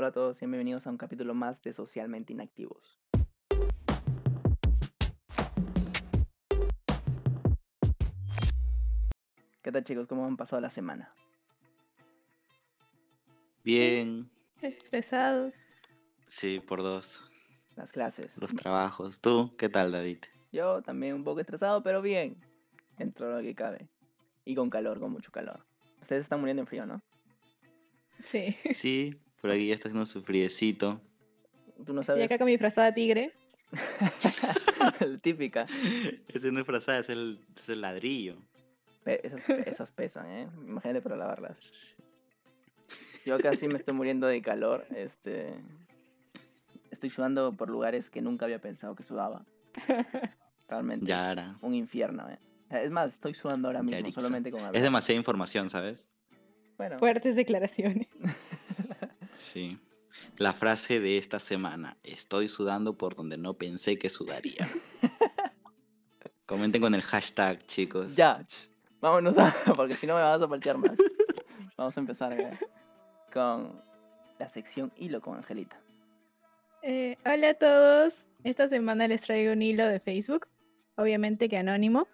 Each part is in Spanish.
Hola a todos y bienvenidos a un capítulo más de Socialmente Inactivos. ¿Qué tal chicos? ¿Cómo han pasado la semana? Bien, Estresados. sí, por dos. Las clases. Los trabajos. ¿Tú? ¿Qué tal, David? Yo también un poco estresado, pero bien. Dentro de lo que cabe. Y con calor, con mucho calor. Ustedes están muriendo en frío, ¿no? Sí. Sí, por aquí ya está haciendo su friecito. Tú no Y sabes. acá con mi frazada tigre. Típica. Ese no es frazada, es el, es el ladrillo. Pe- esas, esas pesan, ¿eh? Imagínate para lavarlas. Yo casi me estoy muriendo de calor. Este. Estoy sudando por lugares que nunca había pensado que sudaba. Realmente. Yara. Es un infierno, ¿eh? Es más, estoy sudando ahora mismo Yarixa. solamente con hablar. Es demasiada información, ¿sabes? Bueno, Fuertes declaraciones. Sí. La frase de esta semana. Estoy sudando por donde no pensé que sudaría. Comenten con el hashtag, chicos. ya. ch, Vámonos a. Porque si no me vas a paltear más. Vamos a empezar ¿eh? con la sección hilo con Angelita. Eh, hola a todos. Esta semana les traigo un hilo de Facebook. Obviamente que anónimo.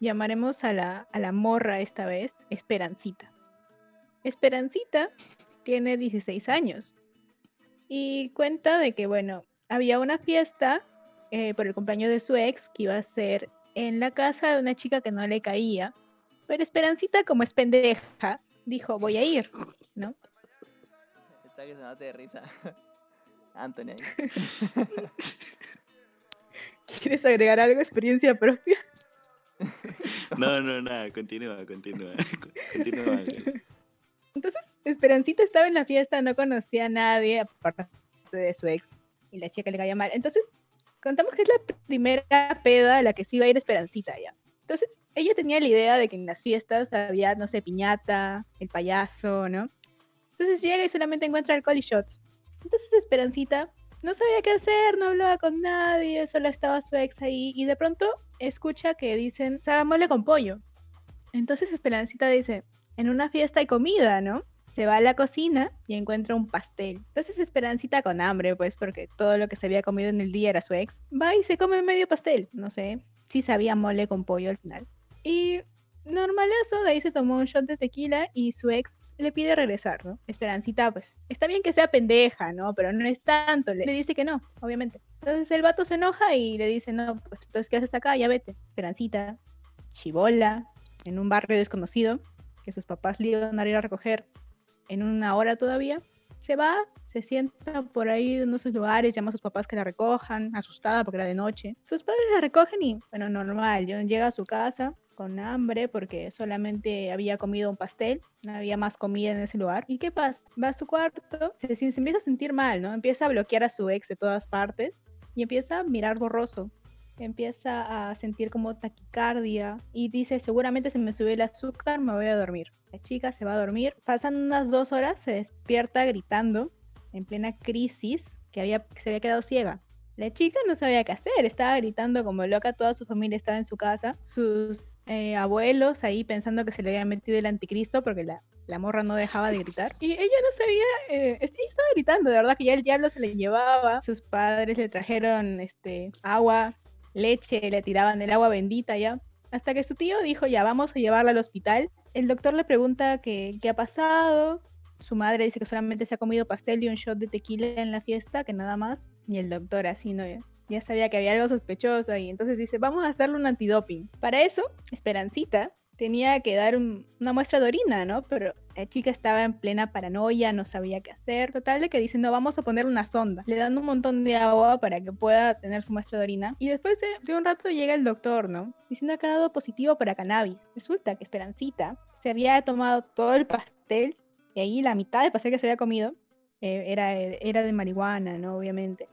Llamaremos a la, a la morra esta vez Esperancita. Esperancita tiene 16 años. Y cuenta de que, bueno, había una fiesta eh, por el cumpleaños de su ex que iba a ser en la casa de una chica que no le caía. Pero Esperancita, como es pendeja, dijo, voy a ir, ¿no? Está que se mate de risa. Anthony. ¿Quieres agregar algo? ¿Experiencia propia? No, no, nada. Continúa, continúa. Continúa. Entonces, Esperancita estaba en la fiesta, no conocía a nadie, aparte de su ex, y la chica le caía mal. Entonces, contamos que es la primera peda a la que sí iba a ir Esperancita ya. Entonces, ella tenía la idea de que en las fiestas había, no sé, piñata, el payaso, ¿no? Entonces llega y solamente encuentra alcohol y shots. Entonces, Esperancita no sabía qué hacer, no hablaba con nadie, solo estaba su ex ahí, y de pronto escucha que dicen, mole con pollo. Entonces Esperancita dice, en una fiesta hay comida, ¿no? Se va a la cocina y encuentra un pastel. Entonces Esperancita con hambre, pues, porque todo lo que se había comido en el día era su ex, va y se come medio pastel. No sé si sabía mole con pollo al final. Y normalazo, de ahí se tomó un shot de tequila y su ex le pide regresar, ¿no? Esperancita, pues, está bien que sea pendeja, ¿no? Pero no es tanto. Le, le dice que no, obviamente. Entonces el vato se enoja y le dice, no, pues, entonces, ¿qué haces acá? Ya vete. Esperancita, chibola, en un barrio desconocido, que sus papás le iban a ir a recoger en una hora todavía, se va, se sienta por ahí en esos lugares, llama a sus papás que la recojan, asustada porque era de noche. Sus padres la recogen y, bueno, normal, yo- llega a su casa con hambre porque solamente había comido un pastel, no había más comida en ese lugar. ¿Y qué pasa? Va a su cuarto, se, se empieza a sentir mal, ¿no? Empieza a bloquear a su ex de todas partes y empieza a mirar borroso empieza a sentir como taquicardia y dice seguramente se me subió el azúcar, me voy a dormir. La chica se va a dormir, pasan unas dos horas, se despierta gritando en plena crisis que, había, que se había quedado ciega. La chica no sabía qué hacer, estaba gritando como loca, toda su familia estaba en su casa, sus eh, abuelos ahí pensando que se le había metido el anticristo porque la, la morra no dejaba de gritar. Y ella no sabía, eh, estaba gritando, de verdad que ya el diablo se le llevaba, sus padres le trajeron este, agua, leche, le tiraban el agua bendita ya. Hasta que su tío dijo, ya vamos a llevarla al hospital. El doctor le pregunta qué, qué ha pasado. Su madre dice que solamente se ha comido pastel y un shot de tequila en la fiesta, que nada más. Y el doctor así, ¿no? Ya sabía que había algo sospechoso y entonces dice, vamos a hacerle un antidoping. Para eso, Esperancita tenía que dar un- una muestra de orina, ¿no? Pero la chica estaba en plena paranoia, no sabía qué hacer. Total de que dice, no, vamos a poner una sonda. Le dan un montón de agua para que pueda tener su muestra de orina. Y después de, de un rato llega el doctor, ¿no? Diciendo que ha dado positivo para cannabis. Resulta que Esperancita se había tomado todo el pastel y ahí la mitad del pastel que se había comido eh, era, era de marihuana, ¿no? Obviamente.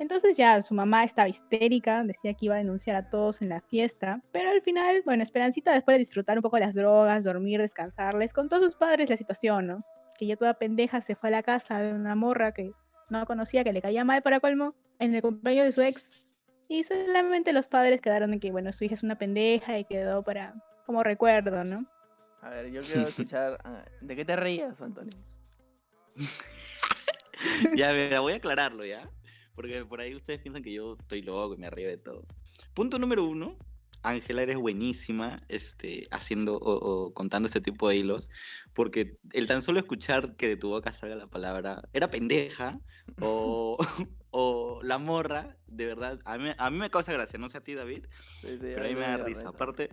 Entonces ya su mamá estaba histérica, decía que iba a denunciar a todos en la fiesta, pero al final, bueno, Esperancita después de disfrutar un poco las drogas, dormir, descansar, les contó a sus padres la situación, ¿no? Que ya toda pendeja se fue a la casa de una morra que no conocía, que le caía mal para colmo, en el cumpleaños de su ex. Y solamente los padres quedaron en que, bueno, su hija es una pendeja y quedó para, como recuerdo, ¿no? A ver, yo quiero escuchar. ah, ¿De qué te rías, Antonio? ya, mira, voy a aclararlo, ¿ya? Porque por ahí ustedes piensan que yo estoy loco y me arriba de todo. Punto número uno. Ángela, eres buenísima este, haciendo o, contando este tipo de hilos, porque el tan solo escuchar que de tu boca salga la palabra era pendeja o, o la morra, de verdad, a mí, a mí me causa gracia, no sé a ti David, pero a mí me da risa. Aparte,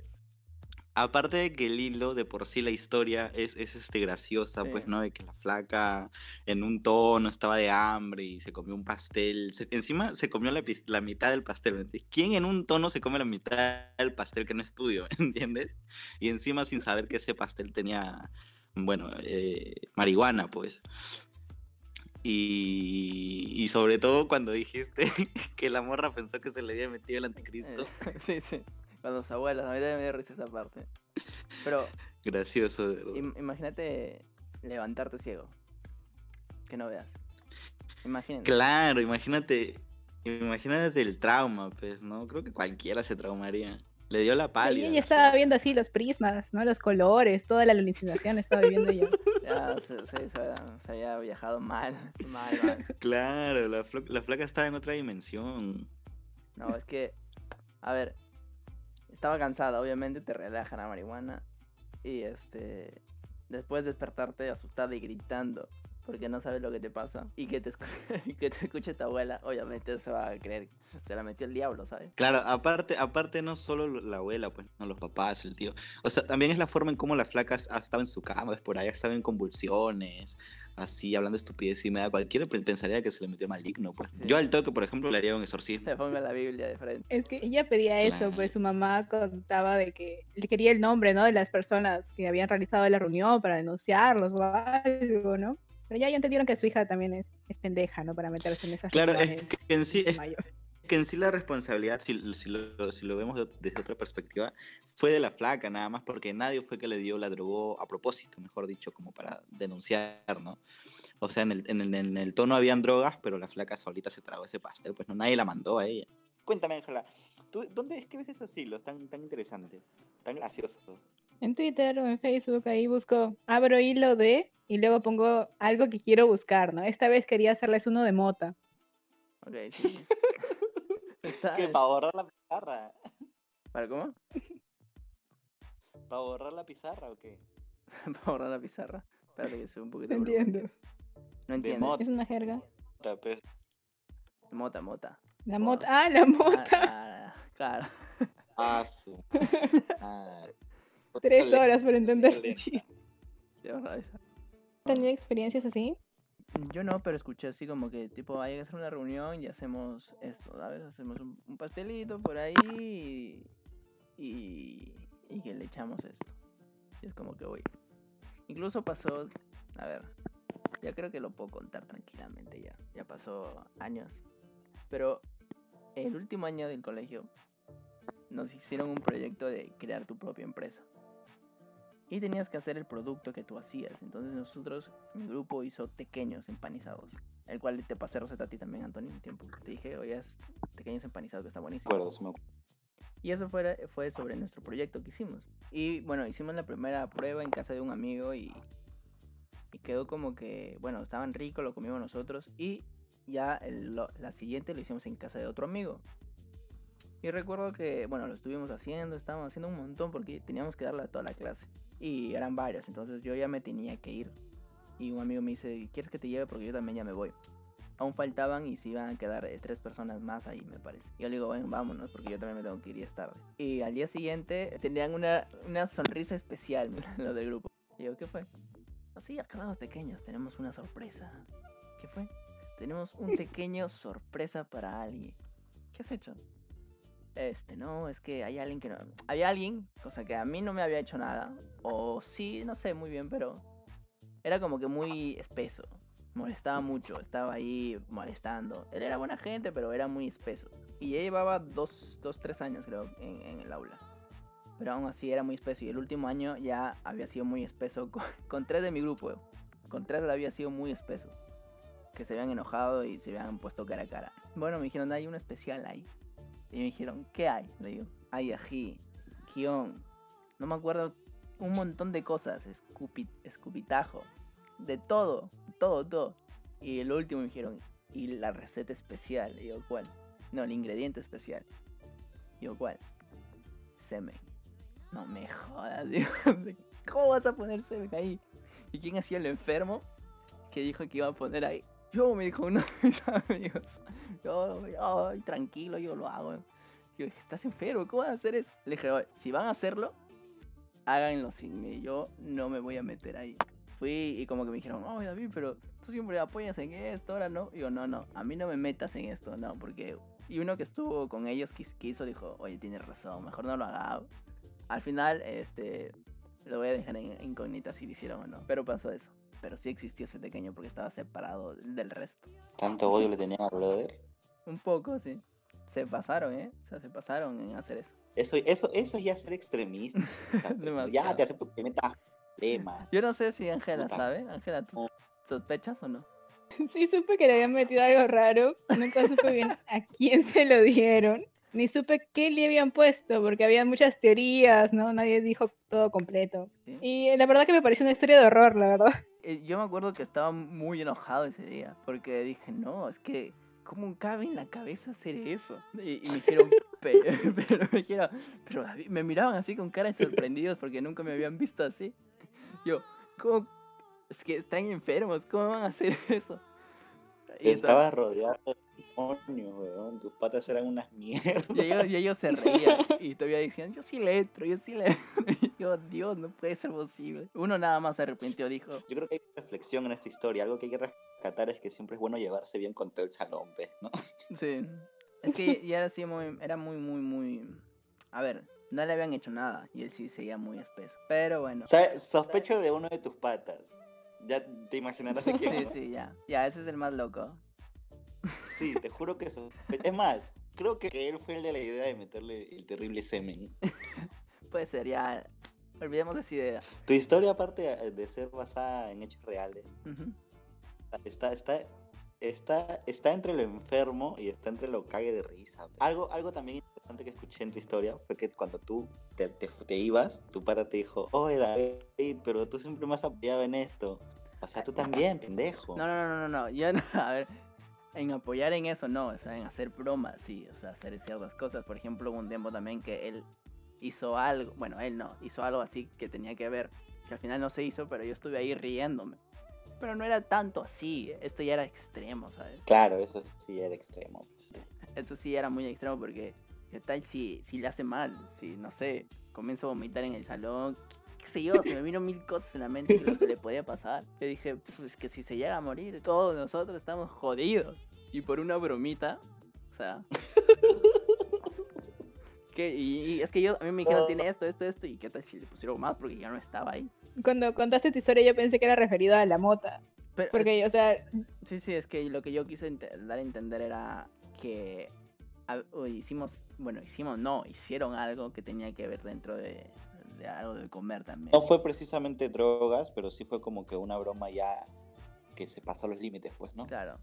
aparte de que el hilo, de por sí la historia es, es este, graciosa, pues, ¿no? De que la flaca en un tono estaba de hambre y se comió un pastel. encima se comió la, la mitad del pastel. ¿Quién en un tono se come la mitad del pastel que no es tuyo? ¿Entiendes? Y encima sin saber que ese pastel tenía, bueno, eh, marihuana, pues. Y, y, sobre todo cuando dijiste que la morra pensó que se le había metido el anticristo. Eh, sí, sí. Cuando los abuelos, a mí también me dio risa esa parte. Pero. Gracioso, de verdad. imagínate levantarte ciego. Que no veas. Imagínate. Claro, imagínate. Imagínate el trauma, pues, ¿no? Creo que cualquiera se traumaría. Le dio la pálida. Sí, ella estaba viendo así los prismas, ¿no? Los colores, toda la alucinación estaba viendo yo. Ya, se, se, se, había viajado mal, mal, mal. Claro, la, la flaca estaba en otra dimensión. No, es que, a ver, estaba cansada, obviamente te relaja la marihuana. Y este. Después despertarte asustada y gritando porque no sabes lo que te pasa y que te, que te escuche tu abuela, obviamente se va a creer, se la metió el diablo, ¿sabes? Claro, aparte, aparte no solo la abuela, pues, no los papás, el tío. O sea, también es la forma en cómo las flacas estado en su cama, es por ahí, estaba en convulsiones, así, hablando estupidez y da Cualquiera pensaría que se le metió maligno, pues. Yo al toque, por ejemplo, le haría un exorcismo. Le pongo la Biblia de frente. Es que ella pedía eso, pues su mamá contaba de que le quería el nombre, ¿no? De las personas que habían realizado la reunión para denunciarlos o algo, ¿no? Pero ya, ya entendieron que su hija también es, es pendeja, ¿no? Para meterse en esas Claro, es que en sí, es, que en sí la responsabilidad, si, si, lo, si, lo, vemos desde otra perspectiva, fue de la flaca nada más, porque nadie fue que le dio, la drogó a propósito, mejor dicho, como para denunciar, ¿no? O sea, en el, en el, en el tono habían drogas, pero la flaca solita se tragó ese pastel, pues no, nadie la mandó a ella. Cuéntame, Ángela, ¿dónde es que ves esos hilos tan, tan interesantes, tan graciosos? En Twitter o en Facebook, ahí busco, abro hilo de y luego pongo algo que quiero buscar, ¿no? Esta vez quería hacerles uno de mota. Ok, sí. ¿Qué? ¿Para borrar la pizarra? ¿Para cómo? ¿Para borrar la pizarra o qué? ¿Para borrar la pizarra? Espérate que se un poquito. No entiendo. No entiendo. Es una jerga. Pues. Mota, mota. La mota. Ah, la mota. Ah, claro. Ah, su. Ah. Tres horas para entender el chiste. ¿Tenido experiencias así? Yo no, pero escuché así como que, tipo, hay que hacer una reunión y hacemos esto, ¿sabes? Hacemos un, pastelito por ahí y, y, que le echamos esto. Y es como que, voy. Incluso pasó, a ver, ya creo que lo puedo contar tranquilamente ya. Ya pasó años. Pero el último año del colegio nos hicieron un proyecto de crear tu propia empresa y tenías que hacer el producto que tú hacías. Entonces nosotros, mi grupo hizo pequeños empanizados, el cual te pasé receta a ti también, Antonio, un tiempo. Te dije, oye, es pequeños empanizados que está buenísimo. Y eso fue, fue sobre nuestro proyecto que hicimos. Y bueno, hicimos la primera prueba en casa de un amigo y, y quedó como que, bueno, estaban ricos, lo comimos nosotros y ya la siguiente lo hicimos en casa de otro amigo. Y recuerdo que, bueno, lo estuvimos haciendo, estábamos haciendo un montón porque teníamos que darle a toda la clase. Y eran varios, entonces yo ya me tenía que ir. Y un amigo me dice, ¿quieres que te lleve? Porque yo también ya me voy. Aún faltaban y se iban a quedar eh, tres personas más ahí, me parece. Y yo le digo, bueno, vámonos, porque yo también me tengo que ir y es tarde. Y al día siguiente tenían una, una sonrisa especial, los del grupo. Y yo, ¿qué fue? Así, acá los pequeños, tenemos una sorpresa. ¿Qué fue? Tenemos un pequeño sorpresa para alguien. ¿Qué has hecho? Este, no, es que hay alguien que no. Había alguien, cosa que a mí no me había hecho nada. O sí, no sé muy bien, pero era como que muy espeso. Molestaba mucho, estaba ahí molestando. Él era buena gente, pero era muy espeso. Y ya llevaba dos, dos tres años, creo, en, el aula. Pero aún así era muy espeso. Y el último año ya había sido muy espeso con, tres de mi grupo. Con tres había sido muy espeso. Que se habían enojado y se habían puesto cara a cara. Bueno, me dijeron, hay un especial ahí. Y me dijeron, ¿qué hay? Le digo, hay ají, guion, no me acuerdo, un montón de cosas, escupitajo, de todo, todo, todo. Y el último me dijeron, y la receta especial. Y yo, ¿cuál? No, el ingrediente especial. Y yo, ¿cuál? Semen. No me jodas, digo. ¿Cómo vas a poner semen ahí? ¿Y quién hacía el enfermo que dijo que iba a poner ahí? Yo, me dijo uno de mis amigos. Yo, yo, tranquilo, yo lo hago. Yo dije, ¿estás enfermo? ¿Cómo vas a hacer eso? Le dije, "Oye, si van a hacerlo, háganlo sin mí. Yo no me voy a meter ahí. Fui y como que me dijeron, oh David, pero tú siempre apoyas en esto, ahora no. Y yo, no, no, a mí no me metas en esto, no, porque... Y uno que estuvo con ellos que hizo dijo, oye, tienes razón, mejor no lo haga. Al final, este, lo voy a dejar en incógnita si lo hicieron o no. Pero pasó eso. Pero sí existió ese pequeño porque estaba separado del resto. Tanto odio le tenían al brother. Un poco, sí. Se pasaron, ¿eh? O sea, se pasaron en hacer eso. Eso, eso, eso es ya ser extremista. ya Demasiado. te acepto que metas problemas. Yo no sé si Ángela sabe. Ángela, ¿tú sospechas o no? Sí, supe que le habían metido algo raro. Nunca supe bien a quién se lo dieron. Ni supe qué le habían puesto, porque había muchas teorías, ¿no? Nadie dijo todo completo. Sí. Y eh, la verdad que me pareció una historia de horror, la verdad. Eh, Yo me acuerdo que estaba muy enojado ese día, porque dije, no, es que, ¿cómo cabe en la cabeza hacer eso? Y, y me dijeron, "Pe- pero me dijeron, pero David", me miraban así con cara de sorprendidos porque nunca me habían visto así. Yo, ¿cómo? Es que están enfermos, ¿cómo van a hacer eso? Y, Estabas rodeado de demonios, weón. Tus patas eran unas mierdas. y ellos, y ellos se reían y todavía decían, yo sí le entro, yo sí le entro. Yo, Dios, no puede ser posible. Uno nada más se arrepintió, dijo, Yo creo que hay reflexión en esta historia. Algo que hay que rescatar es que siempre es bueno llevarse bien con todo el salón, ¿ves? ¿no? Sí. Es que ya era así muy, era muy, muy, muy. A ver, no le habían hecho nada y él sí seguía muy espeso. Pero bueno. Sospecho de uno de tus patas. Ya te imaginarás de quién. Sí, ¿no? sí, ya. Ya, ese es el más loco. Sí, te juro que eso. Es más, creo que él fue el de la idea de meterle el terrible semen. Puede ser, ya. Olvidemos de esa idea. Tu historia, aparte de ser basada en hechos reales, Ujú. está, está, está, está entre lo enfermo y está entre lo cague de risa. Algo, algo también interesante que escuché en tu historia fue que cuando tú te, te, te ibas, tu pata te dijo, oye David, pero tú siempre me has apoyado en esto. O sea, tú también, pendejo. No, no, no, no, no. Yo no, a ver. En apoyar en eso, no. O sea, en hacer bromas, sí. O sea, hacer ciertas cosas. Por ejemplo, un tiempo también que él hizo algo. Bueno, él no. Hizo algo así que tenía que ver. Que al final no se hizo, pero yo estuve ahí riéndome. Pero no era tanto así. Esto ya era extremo, ¿sabes? Claro, eso sí era extremo. pues. Eso sí era muy extremo porque. ¿Qué tal si, si le hace mal? Si, no sé, comienza a vomitar en el salón. Qué sé yo, se me vino mil cosas en la mente de lo que le podía pasar. Le dije, pues que si se llega a morir, todos nosotros estamos jodidos. Y por una bromita, o sea. Y, y es que yo, a mí me dijeron, tiene esto, esto, esto. ¿Y qué tal si le pusieron más? Porque ya no estaba ahí. Cuando contaste tu historia yo pensé que era referido a la mota. Pero, Porque, o sea, Sí, sí, es que lo que yo quise dar a entender era que a- hicimos, bueno, hicimos, no, hicieron algo que tenía que ver dentro de, de algo de comer también. No fue precisamente drogas, pero sí fue como que una broma ya que se pasó los límites, pues, ¿no? Claro.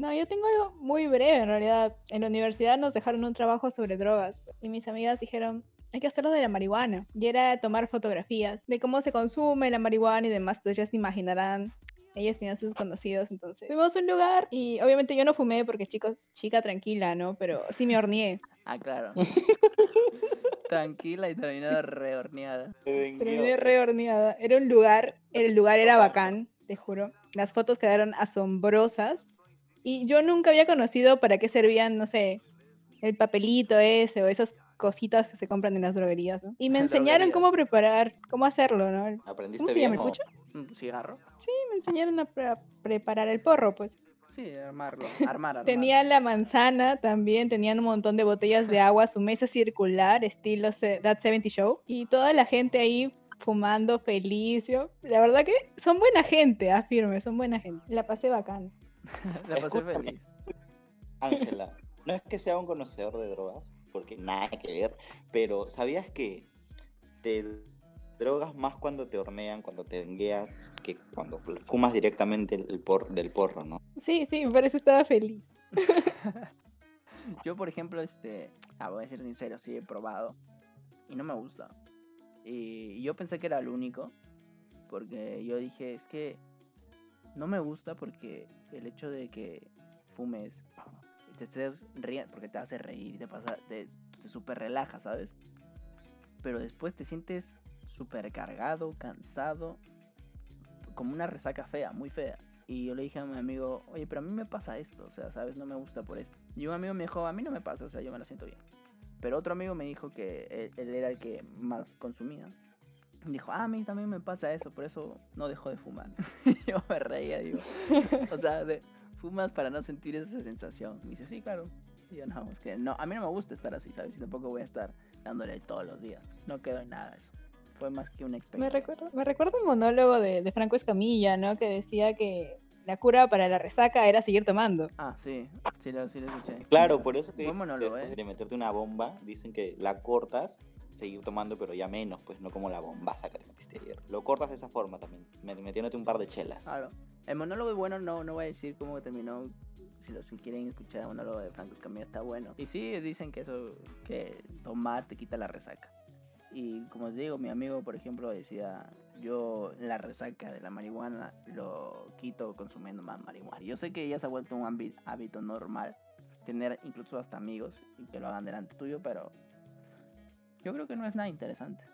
No, yo tengo algo muy breve en realidad. En la universidad nos dejaron un trabajo sobre drogas y mis amigas dijeron, hay que hacerlo de la marihuana. Y era tomar fotografías de cómo se consume la marihuana y demás. Entonces ya se imaginarán. Ellas tenían sus conocidos, entonces fuimos a un lugar y obviamente yo no fumé porque chicos, chica tranquila, ¿no? Pero sí me horneé. Ah, claro. Tranquila y terminada rehorneada. Terminé re horneada. Era un lugar, el lugar era bacán, te juro. Las fotos quedaron asombrosas. Y yo nunca había conocido para qué servían, no sé, el papelito ese o esas cositas que se compran en las droguerías, ¿no? Y me enseñaron cómo preparar, cómo hacerlo, ¿no? ¿Aprendiste ¿Cómo se llama bien? el o- cigarro. Sí, me enseñaron a pre- preparar el porro, pues. Sí, armarlo. Armar, armar. Tenía la manzana también, tenían un montón de botellas de agua, su mesa circular, estilo That 70 Show, y toda la gente ahí fumando feliz. La verdad que son buena gente, afirme, son buena gente. La pasé bacán. La pasé Escúchame. feliz. Ángela, no es que sea un conocedor de drogas, porque nada que ver, pero ¿sabías que te drogas más cuando te hornean, cuando te dengueas, que cuando fu- fumas directamente el, el por, del porro, ¿no? Sí, sí, por eso estaba feliz. Yo, por ejemplo, este. Ah, voy a ser sincero, sí he probado. Y no me gusta. Y yo pensé que era el único. Porque yo dije, es que. No me gusta porque el hecho de que fumes te estés riendo, porque te hace reír, te pasa, te, te super relaja, ¿sabes? Pero después te sientes súper cargado, cansado, como una resaca fea, muy fea. Y yo le dije a mi amigo, oye, pero a mí me pasa esto, o sea, ¿sabes? No me gusta por esto. Y un amigo me dijo, a mí no me pasa, o sea, yo me la siento bien. Pero otro amigo me dijo que él, él era el que más consumía. Dijo, ah, a mí también me pasa eso, por eso no dejo de fumar. yo me reía, digo. O sea, de, fumas para no sentir esa sensación. Me dice, sí, claro. Y yo, no, es que no, a mí no me gusta estar así, ¿sabes? Y tampoco voy a estar dándole todos los días. No quedó en nada eso. Fue más que una Me experiencia. recuerdo, me recuerdo un monólogo de, de Franco Escamilla, ¿no? Que decía que la cura para la resaca era seguir tomando. Ah, sí, sí lo, sí lo escuché. Claro, por eso que después ¿eh? de meterte una bomba, dicen que la cortas, seguir tomando, pero ya menos, pues no como la bombaza que te metiste ayer. Lo cortas de esa forma también, met- metiéndote un par de chelas. Claro. El monólogo es bueno, no, no voy a decir cómo terminó. Si los que quieren escuchar el monólogo de Franco Escamilla está bueno. Y sí, dicen que eso, que tomar te quita la resaca. Y como te digo, mi amigo, por ejemplo, decía, yo la resaca de la marihuana lo quito consumiendo más marihuana. Yo sé que ya se ha vuelto un hábito normal tener incluso hasta amigos y que lo hagan delante tuyo, pero yo creo que no es nada interesante.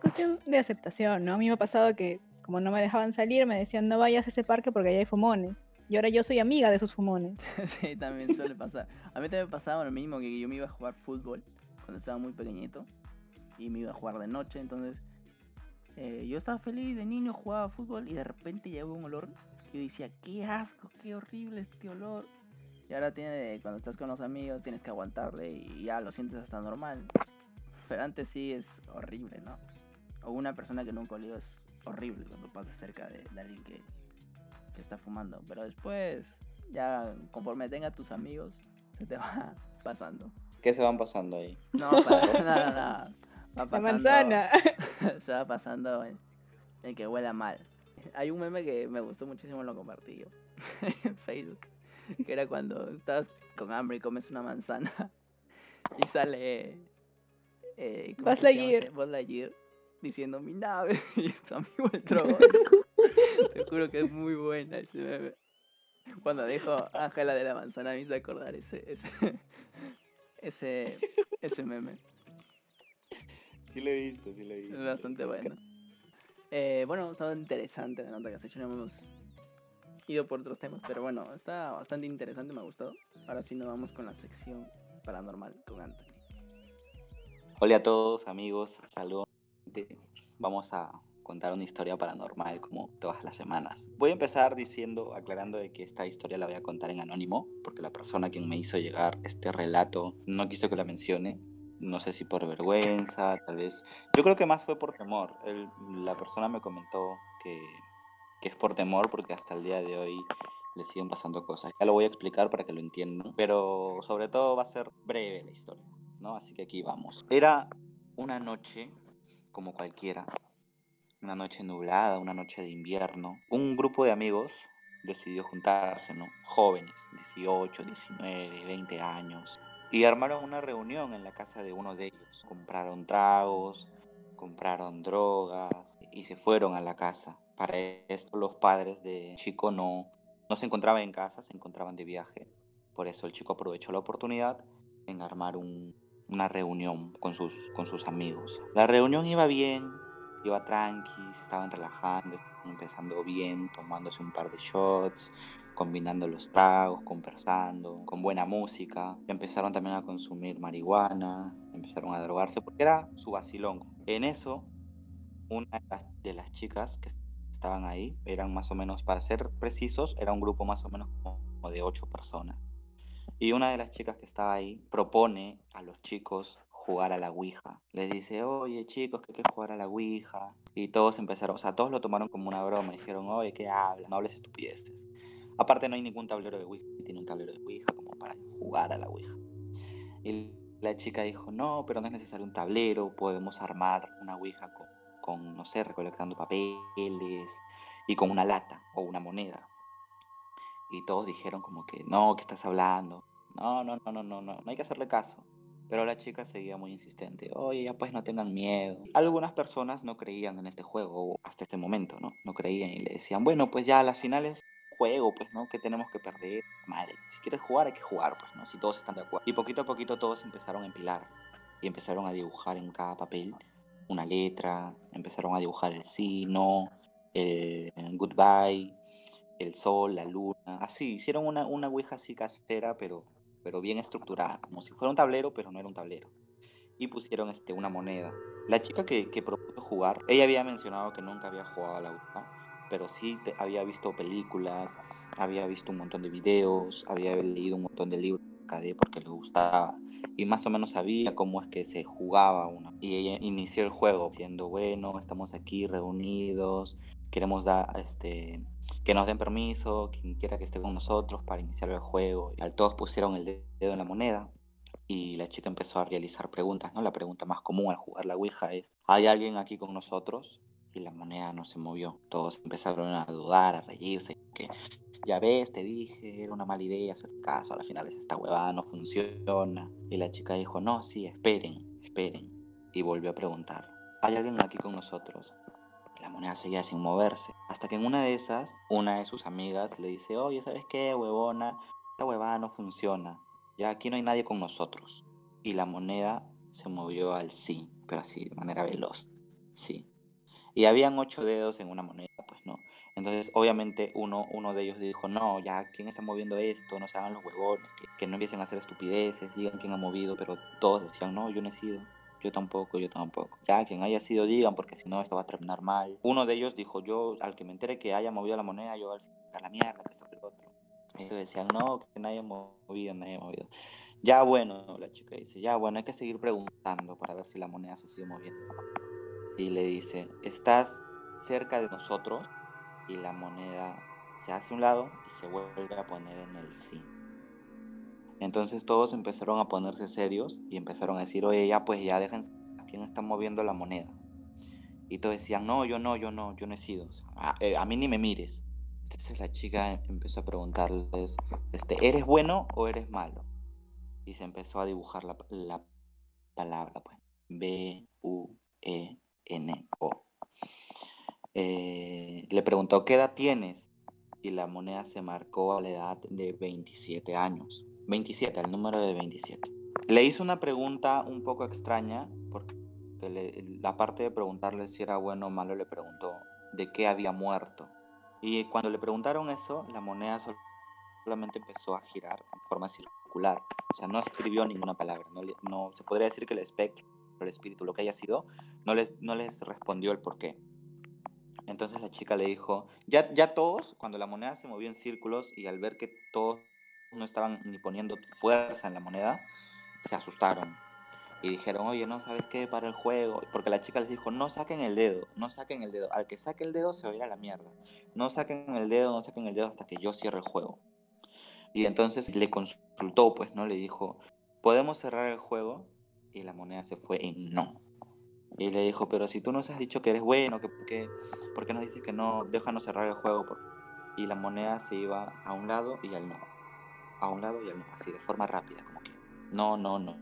Cuestión de aceptación, ¿no? A mí me ha pasado que como no me dejaban salir, me decían no vayas a ese parque porque allá hay fumones. Y ahora yo soy amiga de esos fumones. sí, también suele pasar. A mí también me pasaba lo mismo, que yo me iba a jugar fútbol cuando estaba muy pequeñito. Y me iba a jugar de noche, entonces eh, yo estaba feliz de niño, jugaba fútbol y de repente llegó un olor. Y yo decía, qué asco, qué horrible este olor. Y ahora tiene, cuando estás con los amigos tienes que aguantarle y ya lo sientes hasta normal. Pero antes sí es horrible, ¿no? O una persona que nunca olió es horrible cuando pasas cerca de, de alguien que, que está fumando. Pero después, ya conforme tenga tus amigos, se te va pasando. ¿Qué se van pasando ahí? No, para nada, nada. Va La pasando, manzana. se va pasando en, en que huela mal. Hay un meme que me gustó muchísimo, lo compartí yo en Facebook. Que era cuando estás con hambre y comes una manzana y sale. Eh, ¿cómo Buzz Lightyear. ese? Buzz Lightyear diciendo mi nave y tu amigo el troll. Te juro que es muy buena ese meme. Cuando dijo Ángela de la manzana me hizo acordar ese, ese, ese, ese meme. Sí lo he visto, sí lo he visto. Es bastante bueno. Eh, bueno, está interesante la nota que has hecho. No hemos ido por otros temas, pero bueno, está bastante interesante, me ha gustado. Ahora sí nos vamos con la sección paranormal con Anthony. Hola a todos, amigos, saludos. Vamos a contar una historia paranormal como todas las semanas. Voy a empezar diciendo, aclarando de que esta historia la voy a contar en anónimo, porque la persona quien me hizo llegar este relato no quiso que la mencione. No sé si por vergüenza, tal vez. Yo creo que más fue por temor. La persona me comentó que, que es por temor porque hasta el día de hoy le siguen pasando cosas. Ya lo voy a explicar para que lo entiendan, pero sobre todo va a ser breve la historia. ¿No? Así que aquí vamos. Era una noche como cualquiera, una noche nublada, una noche de invierno. Un grupo de amigos decidió juntarse, ¿no? Jóvenes, 18, 19, 20 años. Y armaron una reunión en la casa de uno de ellos. Compraron tragos, compraron drogas y se fueron a la casa. Para esto los padres del chico no, no se encontraban en casa, se encontraban de viaje. Por eso el chico aprovechó la oportunidad en armar un, una reunión con sus, con sus amigos. La reunión iba bien, iba tranqui, se estaban relajando, empezando bien, tomándose un par de shots, combinando los tragos, conversando, con buena música. Empezaron también a consumir marihuana, empezaron a drogarse, porque era su vacilón. En eso, una de las, de las chicas que estaban ahí, eran más o menos, para ser precisos, era un grupo más o menos como de ocho personas. Y una de las chicas que estaba ahí propone a los chicos jugar a la Ouija. Les dice, oye chicos, que hay jugar a la Ouija. Y todos empezaron, o sea, todos lo tomaron como una broma. Dijeron, oye, ¿qué hablas? No hables estupideces. Aparte no hay ningún tablero de Ouija. Tiene un tablero de Ouija como para jugar a la Ouija. Y la chica dijo, no, pero no es necesario un tablero. Podemos armar una Ouija con, con no sé, recolectando papeles y con una lata o una moneda. Y todos dijeron como que, no, ¿qué estás hablando? No, no, no, no, no, no, no hay que hacerle caso. Pero la chica seguía muy insistente. Oye, ya pues no tengan miedo. Algunas personas no creían en este juego hasta este momento, ¿no? No creían y le decían, bueno, pues ya a las finales juego, pues, ¿no? ¿Qué tenemos que perder? Madre, si quieres jugar, hay que jugar, pues, ¿no? Si todos están de acuerdo. Y poquito a poquito todos empezaron a empilar y empezaron a dibujar en cada papel una letra, empezaron a dibujar el sí, no, el goodbye, el sol, la luna, así, hicieron una, una ouija así casera, pero, pero bien estructurada, como si fuera un tablero, pero no era un tablero. Y pusieron este, una moneda. La chica que, que propuso jugar, ella había mencionado que nunca había jugado a la ouija, pero sí había visto películas, había visto un montón de videos, había leído un montón de libros porque le gustaba y más o menos sabía cómo es que se jugaba una. Y ella inició el juego diciendo, bueno, estamos aquí reunidos, queremos dar, este, que nos den permiso, quien quiera que esté con nosotros para iniciar el juego. Y todos pusieron el dedo en la moneda y la chica empezó a realizar preguntas, ¿no? La pregunta más común al jugar la Ouija es, ¿hay alguien aquí con nosotros? Y la moneda no se movió. Todos empezaron a dudar, a reírse, que ya ves, te dije, era una mala idea hacer caso, al final esta huevada no funciona. Y la chica dijo, no, sí, esperen, esperen. Y volvió a preguntar, ¿hay alguien aquí con nosotros? La moneda seguía sin moverse. Hasta que en una de esas, una de sus amigas le dice, oye, ¿sabes qué, huevona? Esta huevada no funciona. Ya aquí no hay nadie con nosotros. Y la moneda se movió al sí, pero así, de manera veloz. Sí. Y habían ocho dedos en una moneda, pues no. Entonces, obviamente, uno, uno de ellos dijo, no, ya, ¿quién está moviendo esto? No se hagan los huevones, que, que no empiecen a hacer estupideces, digan quién ha movido, pero todos decían, no, yo no he sido. Yo tampoco, yo tampoco. Ya, quien haya sido, digan, porque si no, esto va a terminar mal. Uno de ellos dijo, yo, al que me entere que haya movido la moneda, yo al a la mierda, que esto que el otro. Entonces decían, no, que nadie ha movido, nadie ha movido. Ya bueno, la chica dice, ya bueno, hay que seguir preguntando para ver si la moneda se sigue moviendo. Y le dice, ¿estás cerca de nosotros? y la moneda se hace a un lado y se vuelve a poner en el sí. Entonces todos empezaron a ponerse serios y empezaron a decir, oye, ya pues ya déjense, ¿a quién está moviendo la moneda? Y todos decían, no, yo no, yo no, yo no he sido, a, eh, a, mí ni me mires. Entonces la chica empezó a preguntarles, este, ¿eres bueno o eres malo? Y se empezó a dibujar la, la palabra, pues, B-U-E-N-O. Eh, le preguntó, ¿qué edad tienes? Y la moneda se marcó a la edad de 27 años. 27, el número de 27. Le hizo una pregunta un poco extraña, porque la parte de preguntarle si era bueno o malo le preguntó de qué había muerto. Y cuando le preguntaron eso, la moneda solamente empezó a girar en forma circular. O sea, no escribió ninguna palabra. No, no se podría decir que el espectro, el espíritu, lo que haya sido, no les, no les respondió el por qué. Entonces la chica le dijo, ya, ya todos, cuando la moneda se movió en círculos y al ver que todos no estaban ni poniendo fuerza en la moneda, se asustaron. Y dijeron, oye, no, ¿sabes qué? Para el juego. Porque la chica les dijo, no saquen el dedo, no saquen el dedo. Al que saque el dedo se va a ir a la mierda. No saquen el dedo, no saquen el dedo hasta que yo cierre el juego. Y entonces le consultó, pues, ¿no? Le dijo, ¿podemos cerrar el juego? Y la moneda se fue en no. Y le dijo, pero si tú nos has dicho que eres bueno, que, que, ¿por qué nos dices que no? Déjanos cerrar el juego, por Y la moneda se iba a un lado y al no. A un lado y al no, así de forma rápida, como que no, no, no,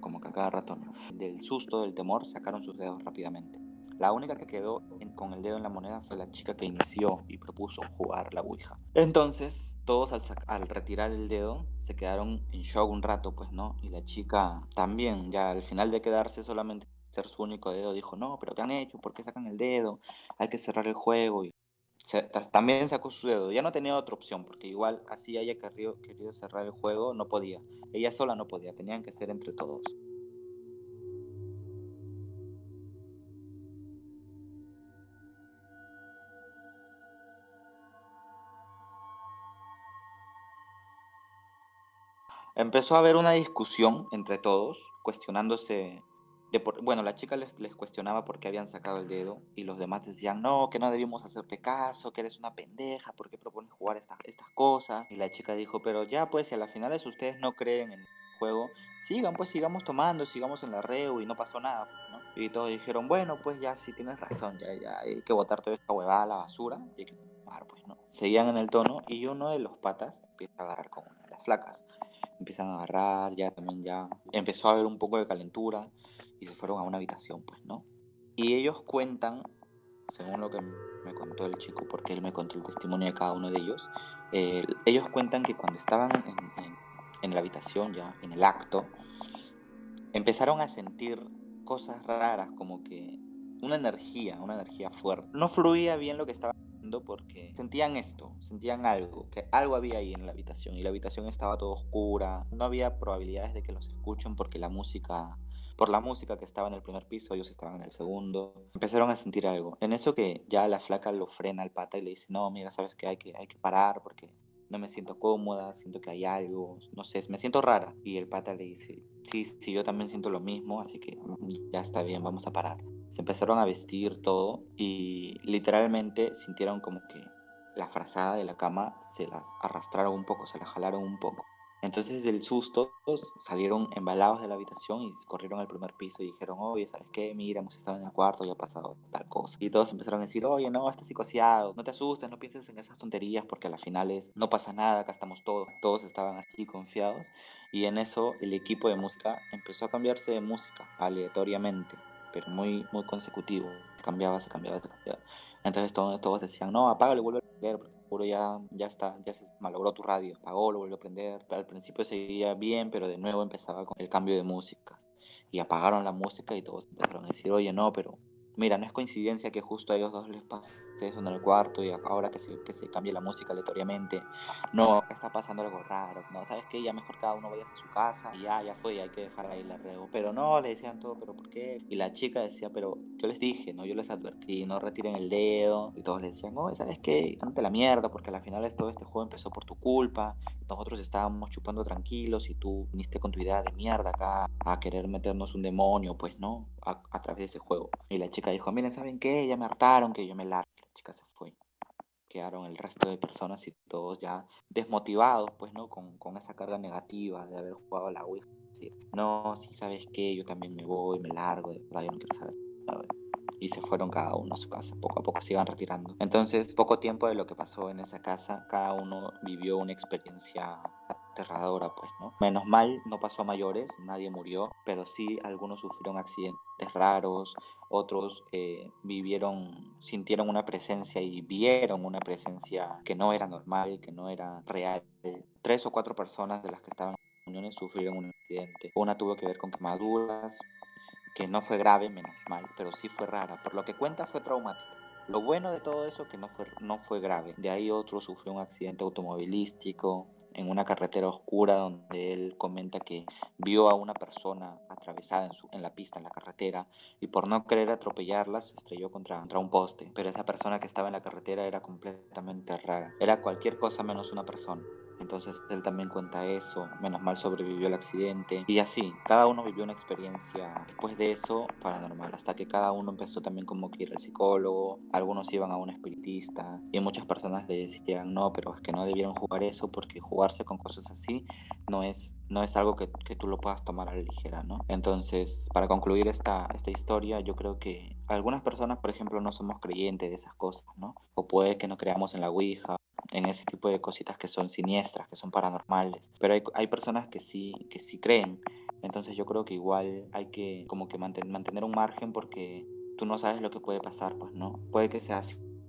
como que a cada rato no. Del susto, del temor, sacaron sus dedos rápidamente. La única que quedó con el dedo en la moneda fue la chica que inició y propuso jugar la Ouija. Entonces, todos al, al, retirar el dedo se quedaron en shock un rato, pues, ¿no? Y la chica también, ya al final de quedarse solamente ser su único dedo, dijo, no, pero ¿qué han hecho? ¿Por qué sacan el dedo? Hay que cerrar el juego. Y también sacó su dedo. Ya no tenía otra opción, porque igual así haya querido, querido cerrar el juego, no podía. Ella sola no podía, tenían que ser entre todos. Empezó a haber una discusión entre todos, cuestionándose bueno, la chica les, cuestionaba por qué habían sacado el dedo y los demás decían, no, que no debíamos hacerte caso, que eres una pendeja, ¿por qué propones jugar estas, estas cosas? Y la chica dijo, pero ya pues, si a las finales ustedes no creen en el juego, sigan pues, sigamos tomando, sigamos en la reu y no pasó nada. Y todos dijeron, bueno, pues ya sí tienes razón, ya, ya hay que botar toda esta huevada a la basura y hay que tomar, pues, ¿no? Seguían en el tono y uno de los patas empieza a agarrar con una de las flacas. Empiezan a agarrar, ya también ya empezó a haber un poco de calentura y se fueron a una habitación, pues, ¿no? Y ellos cuentan según lo que me contó el chico, porque él me contó el testimonio de cada uno de ellos, eh, ellos cuentan que cuando estaban en, en- en la habitación, ya en el acto, empezaron a sentir cosas raras, como que una energía, una energía fuerte. No fluía bien lo que estaban haciendo porque sentían esto, sentían algo, que algo había ahí en la habitación y la habitación estaba toda oscura, no había probabilidades de que los escuchen porque la música, por la música que estaba en el primer piso, ellos estaban en el segundo, empezaron a sentir algo. En eso que ya la flaca lo frena al pata y le dice, no, mira, sabes que hay que, hay que parar porque no me siento cómoda, siento que hay algo, no sé, me siento rara. Y el pata le dice, sí, sí, yo también siento lo mismo, así que ya está bien, vamos a parar. Se empezaron a vestir todo y literalmente sintieron como que la frazada de la cama se las arrastraron un poco, se la jalaron un poco. Entonces del susto salieron embalados de la habitación y corrieron al primer piso y dijeron, oye, ¿sabes qué? Mira, hemos estado en el cuarto y ha pasado tal cosa. Y todos empezaron a decir, oye, no, estás psicoseado, no te asustes, no pienses en esas tonterías porque a las finales no pasa nada, acá estamos todos. Todos estaban así confiados y en eso el equipo de música empezó a cambiarse de música aleatoriamente, pero muy, muy consecutivo. Se cambiaba, se cambiaba, se cambiaba. Entonces todos, todos decían, no, apágalo y vuelve a prender, porque seguro ya, ya está, ya se malogró tu radio. Apagó, lo volvió a prender. Al principio seguía bien, pero de nuevo empezaba con el cambio de música. Y apagaron la música y todos empezaron a decir, oye, no, pero mira, no es coincidencia que justo a ellos dos les pase eso en el cuarto y ahora que se, que se cambie la música aleatoriamente. No, está pasando algo raro. No, ¿sabes qué? Ya mejor cada uno vaya a su casa y ya, ya fue, hay que dejar ahí la reo. Pero no, le decían todo, pero ¿por qué? Y la chica decía, pero yo les dije, ¿no? Yo les advertí, no retiren el dedo. Y todos le decían, no, ¿sabes qué? Ante la mierda, porque al final todo este juego empezó por tu culpa. Nosotros estábamos chupando tranquilos y tú viniste con tu idea de mierda acá a querer meternos un demonio, pues no, a, a través de ese juego. Y la chica dijo, miren, ¿saben qué? Ya me hartaron, que yo me largo. La chica se fue. Quedaron el resto de personas y todos ya desmotivados, pues, ¿no? Con, con esa carga negativa de haber jugado a la Ouija. Decir, no, si sabes qué, yo también me voy, me largo, de verdad, yo no quiero saber. nada". Y se fueron cada uno a su casa, poco a poco se iban retirando. Entonces, poco tiempo de lo que pasó en esa casa, cada uno vivió una experiencia aterradora, pues, ¿no? Menos mal, no pasó a mayores, nadie murió, pero sí algunos sufrieron accidentes raros, otros eh, vivieron, sintieron una presencia y vieron una presencia que no era normal, que no era real. Tres o cuatro personas de las que estaban en reuniones sufrieron un accidente. Una tuvo que ver con quemaduras, que no fue grave, menos mal, pero sí fue rara. Por lo que cuenta fue traumática. Lo bueno de todo eso que no fue, no fue grave. De ahí otro sufrió un accidente automovilístico en una carretera oscura donde él comenta que vio a una persona atravesada en, la pista, en la carretera, y por no querer atropellarla se estrelló contra, contra un poste. Pero esa persona que estaba en la carretera era completamente rara. Era cualquier cosa menos una persona. Entonces él también cuenta eso, menos mal sobrevivió al accidente y así, cada uno vivió una experiencia después de eso paranormal, hasta que cada uno empezó también como que ir al psicólogo, algunos iban a un espiritista y muchas personas le decían, no, pero es que no debieron jugar eso porque jugarse con cosas así no es, no es algo que, que tú lo puedas tomar a la ligera, ¿no? Entonces, para concluir esta, esta historia, yo creo que algunas personas, por ejemplo, no somos creyentes de esas cosas, ¿no? O puede que no creamos en la Ouija, en ese tipo de cositas que son siniestras, que son paranormales. Pero hay, hay personas que sí, que sí creen. Entonces yo creo que igual hay que como que manten, mantener un margen porque tú no sabes lo que puede pasar, pues no. Puede que sea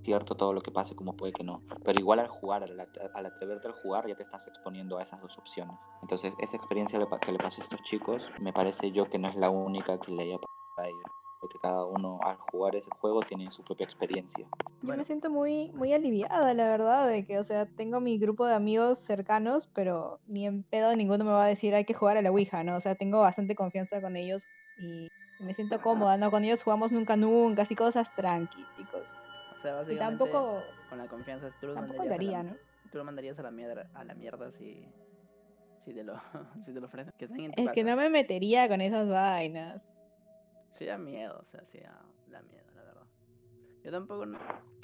cierto todo lo que pase como puede que no. Pero igual al jugar, al, al atreverte al jugar, ya te estás exponiendo a esas dos opciones. Entonces esa experiencia que le pasó a estos chicos, me parece yo que no es la única que le haya pasado a ellos porque cada uno al jugar ese juego tiene su propia experiencia. Yo me siento muy, muy aliviada, la verdad, de que, o sea, tengo mi grupo de amigos cercanos, pero ni en pedo ninguno me va a decir hay que jugar a la Ouija, ¿no? O sea, tengo bastante confianza con ellos y me siento cómoda, ¿no? Con ellos jugamos nunca, nunca, así cosas tranquilos. O sea, básicamente tampoco, con la confianza tú tampoco mandarías, lo a la, ¿no? tú lo mandarías a la mierda, a la mierda si, si, te, lo, si te lo ofrecen. Que estén en tu Es que casa. no me metería con esas vainas. Sí da miedo, o sea, sí da, da miedo, la verdad. Yo tampoco no...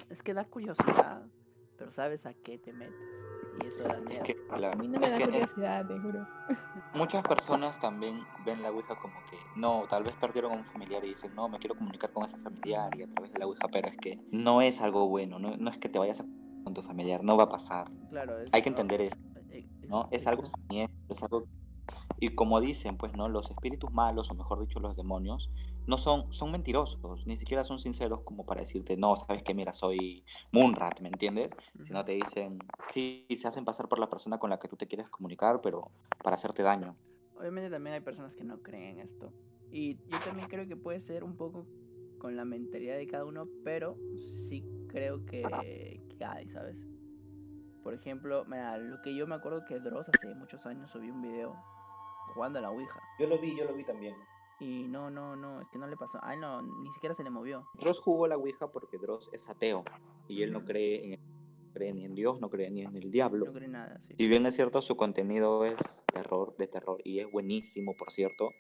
Es que da curiosidad, pero sabes a qué te metes. Y eso da Es miedo. que, A claro, mí no me es da que curiosidad, te juro. muchas personas también ven la Ouija como que, no, tal vez perdieron a un familiar y dicen, no, me quiero comunicar con ese familiar y a través de la Ouija, pero es que no es algo bueno, no, no es que te vayas a con tu familiar, no va a pasar. Claro, es, Hay que no, entender eso, eh, ¿no? Es algo siniestro, es algo... Y como dicen, pues, ¿no? Los espíritus malos, o mejor dicho, los demonios, no son, son mentirosos, ni siquiera son sinceros como para decirte, no, sabes que mira, soy Moonrat, ¿me entiendes? Sino Ujú. te dicen, sí, se hacen pasar por la persona con la que tú te quieres comunicar, pero para hacerte daño. Obviamente también hay personas que no creen en esto. Y yo también creo que puede ser un poco con la mentalidad de cada uno, pero sí creo que, que hay, ¿sabes? Por ejemplo, mira, lo que yo me acuerdo que Dross hace muchos años subió un video jugando a la Ouija. Yo lo vi, yo lo vi también. Y no, no, no, es que no le pasó. Ay, no, ni siquiera se le movió. Dross jugó la Ouija porque Dross es ateo y él no cree, en, no cree ni en Dios, no cree ni en el diablo. No cree nada, sí. Y bien es cierto, su contenido es terror, de terror, y es buenísimo, por cierto,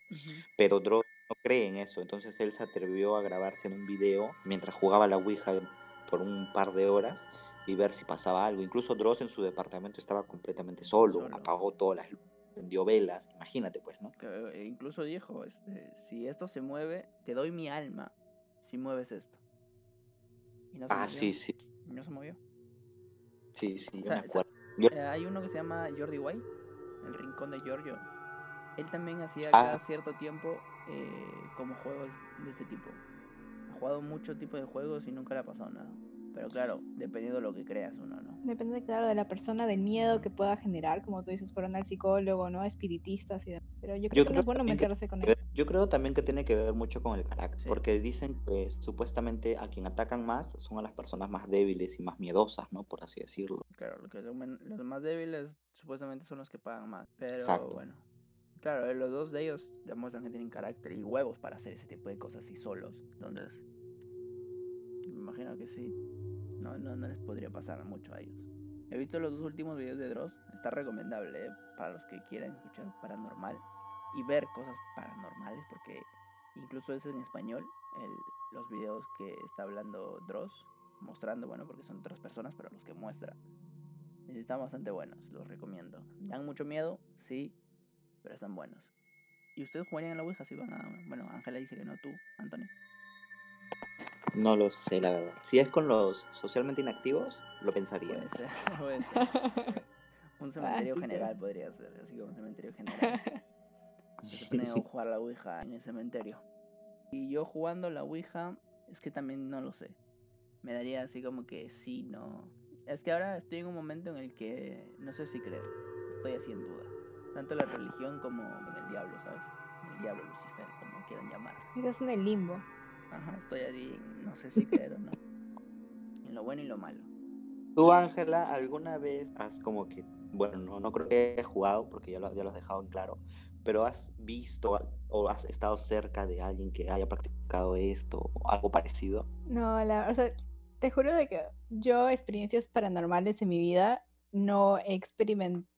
pero Dross no cree en eso, entonces él se atrevió a grabarse en un video mientras jugaba la Ouija por un par de horas y ver si pasaba algo. Incluso Dross en su departamento estaba completamente solo, Solo. apagó todas las luces, prendió velas, imagínate pues, ¿no? Eh, incluso dijo, este, si esto se mueve, te doy mi alma si mueves esto. Y no se Ah, movió, sí, sí, y no se movió. sí, sí, yo me acuerdo. Eh, hay uno que se llama Jordi White, el rincón de Giorgio. Él también hacía Ah. cada cierto tiempo eh, como juegos de este tipo. Ha jugado mucho tipo de juegos y nunca le ha pasado nada. Pero claro, dependiendo de lo que creas uno, ¿no? Depende, claro, de la persona, del miedo que pueda generar, como tú dices, fueron al psicólogo, ¿no? Espiritistas y demás. Pero yo creo Yo que no es creo bueno también que meterse con que ver- eso. Yo creo también que tiene que ver mucho con el carácter, Sí. porque dicen que supuestamente a quien atacan más son a las personas más débiles y más miedosas, ¿no? Por así decirlo. Claro, que los más débiles supuestamente son los que pagan más. Pero Exacto. bueno. Claro, eh, los dos de ellos demuestran que tienen carácter y huevos para hacer ese tipo de cosas así solos. Entonces, me imagino que sí. No, no, no les podría pasar mucho a ellos. He visto los dos últimos videos de Dross. Está recomendable eh, para los que quieran escuchar paranormal y ver cosas paranormales porque incluso es en español el- los videos que está hablando Dross mostrando, bueno, porque son otras personas, pero los que muestra. Están bastante buenos, los recomiendo. Dan mucho miedo, sí, pero están buenos. ¿Y ustedes jugarían en la Ouija si van a... Bueno, Ángela dice que no, tú, Antonio. No lo sé, la verdad. Si es con los socialmente inactivos, lo pensaría. Puede ser, puede ser. Un cementerio general podría ser, así como un cementerio general. Se ponen a jugar la Ouija en el cementerio. Y yo jugando la Ouija, es que también no lo sé. Me daría así como que sí, no. Es que ahora estoy en un momento en el que no sé si creer. Estoy así en duda. Tanto la religión como en el diablo, ¿sabes? El diablo, Lucifer, como quieran llamar. Estás en el limbo. Ajá, estoy allí, no sé si creer o no. En lo bueno y lo malo. ¿Tú, Ángela, alguna vez has como que, bueno, no, no creo que hayas jugado porque ya lo, ya lo has dejado en claro, pero has visto o has estado cerca de alguien que haya practicado esto o algo parecido? No, la, o sea, te juro de que yo experiencias paranormales en mi vida no he experimentado.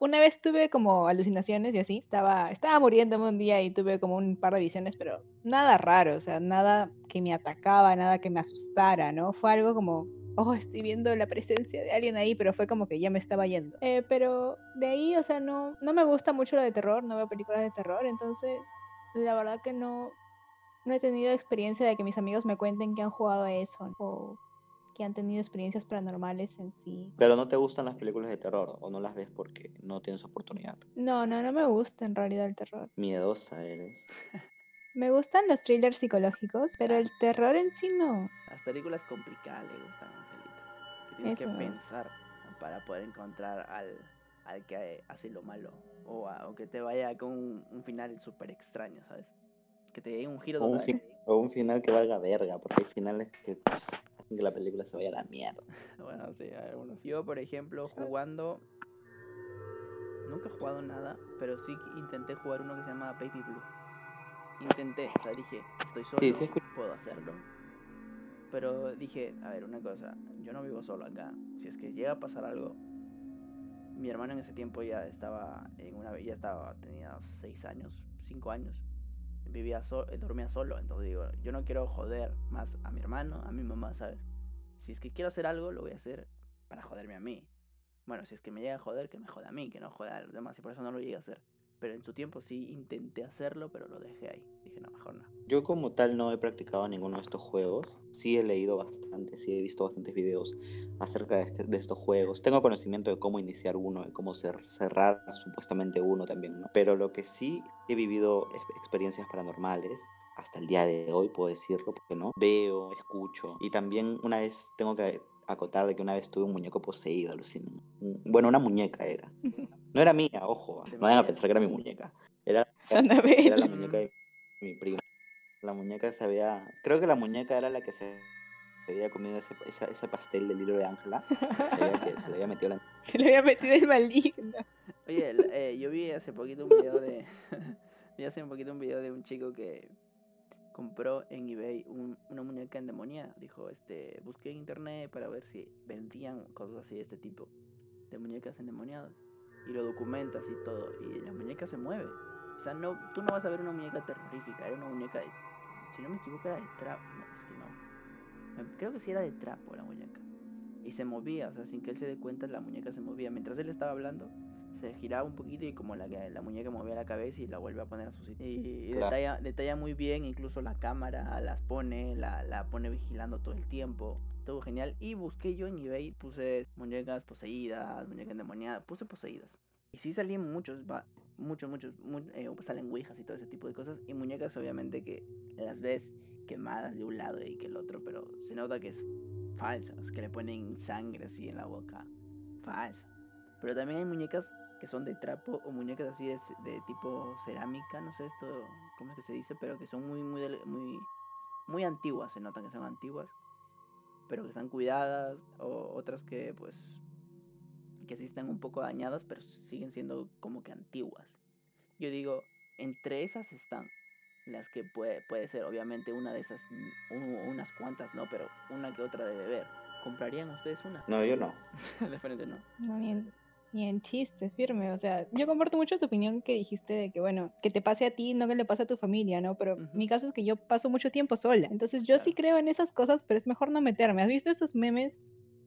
Una vez tuve como alucinaciones y así. Estaba, estaba muriéndome un día y tuve como un par de visiones, pero nada raro, o sea, nada que me atacaba, nada que me asustara, ¿no? Fue algo como, oh, estoy viendo la presencia de alguien ahí, pero fue como que ya me estaba yendo. Eh, pero de ahí, o sea, no, no me gusta mucho lo de terror, no veo películas de terror, entonces la verdad que no, no he tenido experiencia de que mis amigos me cuenten que han jugado a eso que han tenido experiencias paranormales en sí. Pero no te gustan las películas de terror o no las ves porque no tienes oportunidad. No, no, no me gusta en realidad el terror. Miedosa eres. Me gustan los thrillers psicológicos, pero el terror en sí no. Las películas complicadas le gustan a Angelita. Que tienes Eso que es. pensar para poder encontrar al, al que hace lo malo. O, a- o que te vaya con un, un final súper extraño, ¿sabes? Que te dé un giro O un, total. fin- o un final que valga verga, porque hay finales que pues, que la película se vaya a la mierda. Bueno, sí, hay algunos. Yo, por ejemplo, jugando. Nunca he jugado nada, pero sí intenté jugar uno que se llama Baby Blue. Intenté, o sea, dije, estoy solo, Sí, sí, escu- puedo hacerlo. Pero dije, a ver, una cosa, yo no vivo solo acá. Si es que llega a pasar algo, mi hermano en ese tiempo ya estaba en una ya estaba tenía seis años, cinco años. Vivía so- eh, dormía solo, entonces digo, yo no quiero joder más a mi hermano, a mi mamá, ¿sabes? Si es que quiero hacer algo, lo voy a hacer para joderme a mí. Bueno, si es que me llega a joder, que me joda a mí, que no joda a los demás, y por eso no lo llegué a hacer. Pero en su tiempo sí intenté hacerlo, pero lo dejé ahí. Dije, no, mejor no. Yo como tal no he practicado ninguno de estos juegos. Sí he leído bastante, sí he visto bastantes videos acerca de, de estos juegos. Tengo conocimiento de cómo iniciar uno, de cómo cer- cerrar supuestamente uno también, ¿no? Pero lo que sí he vivido experiencias paranormales hasta el día de hoy puedo decirlo, porque no, veo, escucho. Y también una vez tengo que acotar de que una vez tuve un muñeco poseído, alucino. Un- Bueno, una muñeca era. No era mía, ojo, no vayan a pensar que era mi muñeca. Era, era la muñeca de mi primo. La muñeca se había. Creo que la muñeca era la que se había comido ese, esa- ese pastel del hilo de Ángela. Se, se le había metido la. Se le había metido el maligno. Oye, eh, yo vi hace poquito un video de. vi hace un poquito un video de un chico que compró en eBay un- una muñeca endemoniada. Dijo, este, busqué en internet para ver si vendían cosas así de este tipo, de muñecas endemoniadas. Y lo documentas y todo. Y la muñeca se mueve. O sea, no, tú no vas a ver una muñeca terrorífica, era una muñeca de. Si no me equivoco, era de trapo. No, es que no. Creo que sí era de trapo la muñeca. Y se movía, o sea, sin que él se dé cuenta, la muñeca se movía. Mientras él estaba hablando, se giraba un poquito y como la, la muñeca movía la cabeza y la vuelve a poner a su sitio. Y, Claro. detalla, detalla muy bien, incluso la cámara las pone, la, la pone vigilando todo el tiempo. Todo genial. Y busqué yo en eBay, puse muñecas poseídas, muñecas endemoniadas, puse poseídas. Y sí salían muchos, va, muchos, muchos, mu- eh, salen ouijas y todo ese tipo de cosas. Y muñecas obviamente que las ves quemadas de un lado y que el otro, pero se nota que es falsas, que le ponen sangre así en la boca. Falsa. Pero también hay muñecas que son de trapo o muñecas así de, de tipo cerámica, no sé esto, cómo es que se dice, pero que son muy, muy, muy, muy antiguas, se notan que son antiguas, pero que están cuidadas, o otras que pues, que sí están un poco dañadas, pero siguen siendo como que antiguas. Yo digo, entre esas están las que puede, puede ser, obviamente una de esas, mm, u- unas cuantas, no, pero una que otra debe ver. ¿Comprarían ustedes una? No, yo no. de frente no. No, ni, en, chiste, firme. O sea, yo comparto mucho tu opinión que dijiste de que, bueno, que te pase a ti, no que le pase a tu familia, ¿no? Pero Ujú. mi caso es que yo paso mucho tiempo sola. Entonces yo sí creo en esas cosas, pero es mejor no meterme. ¿Has visto esos memes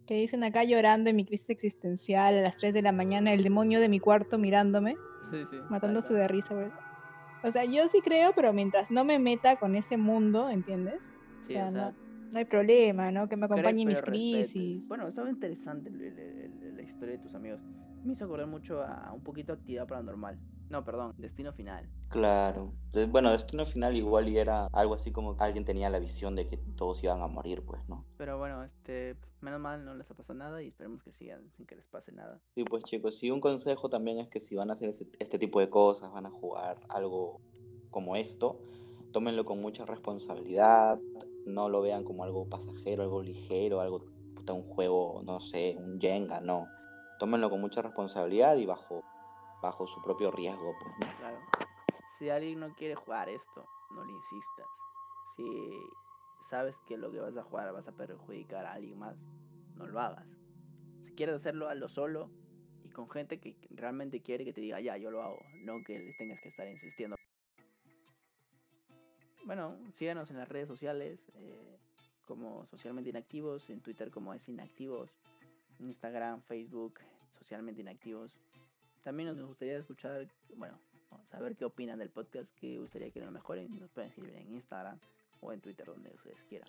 que dicen acá llorando en mi crisis existencial a las 3 de la mañana, el demonio de mi cuarto mirándome, Sí, sí. matándose cual. de risa? güey? O sea, yo sí creo, pero mientras no me meta con ese mundo, ¿entiendes? Sí, o sea, o sea, No hay problema, ¿no? Que me acompañe en mis crisis. Bueno, estaba interesante el- el- el- la historia de tus amigos. Me hizo acordar mucho a un poquito actividad paranormal. No, perdón, destino final. Claro. De- Bueno, Destino Final igual y era algo así como que alguien tenía la visión de que todos iban a morir, pues, ¿no? Pero bueno, este, menos mal no les ha pasado nada y esperemos que sigan sin que les pase nada. Sí, pues chicos, sí, un consejo también es que si van a hacer este, este tipo de cosas, van a jugar algo como esto, tómenlo con mucha responsabilidad, no lo vean como algo pasajero, algo ligero, algo, puta, un juego, no sé, un Jenga, no. Tómenlo con mucha responsabilidad y bajo, bajo su propio riesgo, pues. Claro. Si alguien no quiere jugar esto, no le insistas. Si sabes que lo que vas a jugar vas a perjudicar a alguien más, no lo hagas. Si quieres hacerlo, hazlo solo y con gente que realmente quiere que te diga, ya, yo lo hago, no que les tengas que estar insistiendo. Bueno, síganos en las redes sociales eh, como socialmente inactivos, en Twitter como es inactivos, en Instagram, Facebook, socialmente inactivos. También nos gustaría escuchar, bueno, saber qué opinan del podcast, que gustaría que lo mejoren. Nos pueden escribir en Instagram o en Twitter, donde ustedes quieran.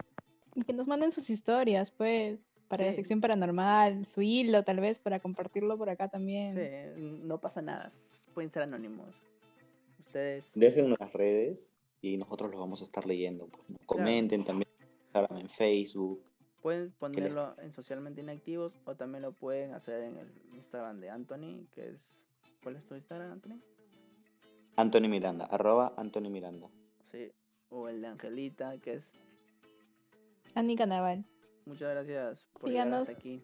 Y que nos manden sus historias, pues, para la Sí. sección paranormal, su hilo, tal vez, para compartirlo por acá también. Sí, no pasa nada, pueden ser anónimos. Ustedes, Déjenlo en las redes y nosotros los vamos a estar leyendo. pues, ¿no? Comenten también en Instagram, en Facebook. pueden ponerlo en socialmente inactivos o también lo pueden hacer en el Instagram de Anthony, que es... ¿Cuál es tu Instagram, Anthony? Anthony Miranda, arroba Anthony Miranda. Sí, o el de Angelita, que es... Andy Canaval. Muchas gracias por llegar Síganos. hasta aquí.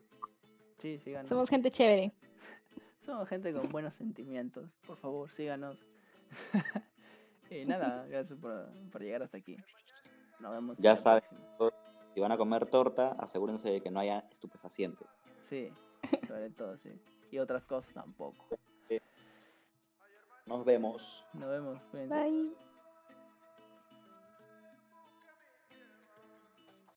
Sí, síganos. Somos gente chévere. Somos gente con buenos sentimientos. Por favor, síganos. y nada, gracias por, por llegar hasta aquí. Nos vemos. Ya saben. Si van a comer torta, asegúrense de que no haya estupefacientes. Sí, sobre todo, sí. Y otras cosas tampoco. Nos vemos. Nos vemos. Cuídense. Bye.